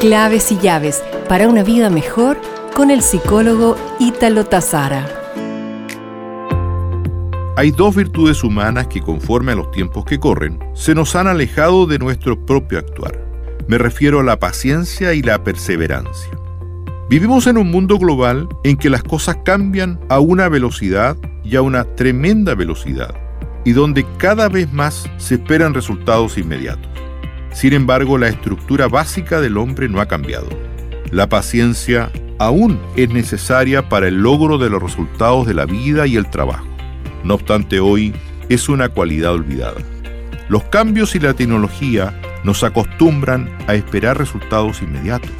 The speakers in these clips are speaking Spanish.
Claves y llaves para una vida mejor con el psicólogo Ítalo Tazara. Hay dos virtudes humanas que conforme a los tiempos que corren, se nos han alejado de nuestro propio actuar. Me refiero a la paciencia y la perseverancia. Vivimos en un mundo global en que las cosas cambian a una velocidad y a una tremenda velocidad, y donde cada vez más se esperan resultados inmediatos. Sin embargo, la estructura básica del hombre no ha cambiado. La paciencia aún es necesaria para el logro de los resultados de la vida y el trabajo. No obstante, hoy es una cualidad olvidada. Los cambios y la tecnología nos acostumbran a esperar resultados inmediatos.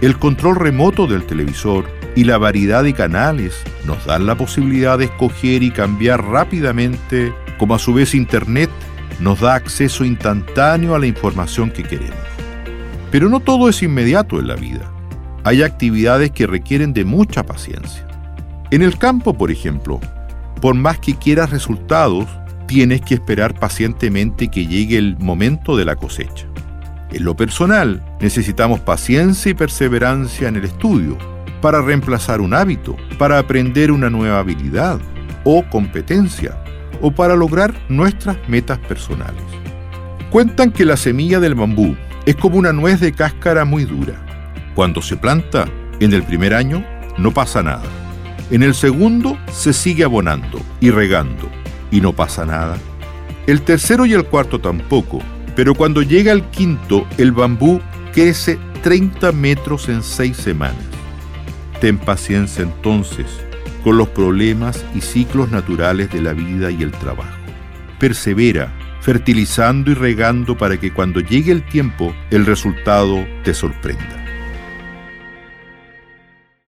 El control remoto del televisor y la variedad de canales nos dan la posibilidad de escoger y cambiar rápidamente, como a su vez Internet nos da acceso instantáneo a la información que queremos. Pero no todo es inmediato en la vida. Hay actividades que requieren de mucha paciencia. En el campo, por ejemplo, por más que quieras resultados, tienes que esperar pacientemente que llegue el momento de la cosecha. En lo personal, necesitamos paciencia y perseverancia en el estudio para reemplazar un hábito, para aprender una nueva habilidad o competencia o para lograr nuestras metas personales. Cuentan que la semilla del bambú es como una nuez de cáscara muy dura. Cuando se planta, en el primer año no pasa nada. En el segundo se sigue abonando y regando y no pasa nada. El tercero y el cuarto tampoco, pero cuando llega el quinto, el bambú crece 30 metros en seis semanas. Ten paciencia entonces con los problemas y ciclos naturales de la vida y el trabajo. Persevera, fertilizando y regando para que cuando llegue el tiempo el resultado te sorprenda.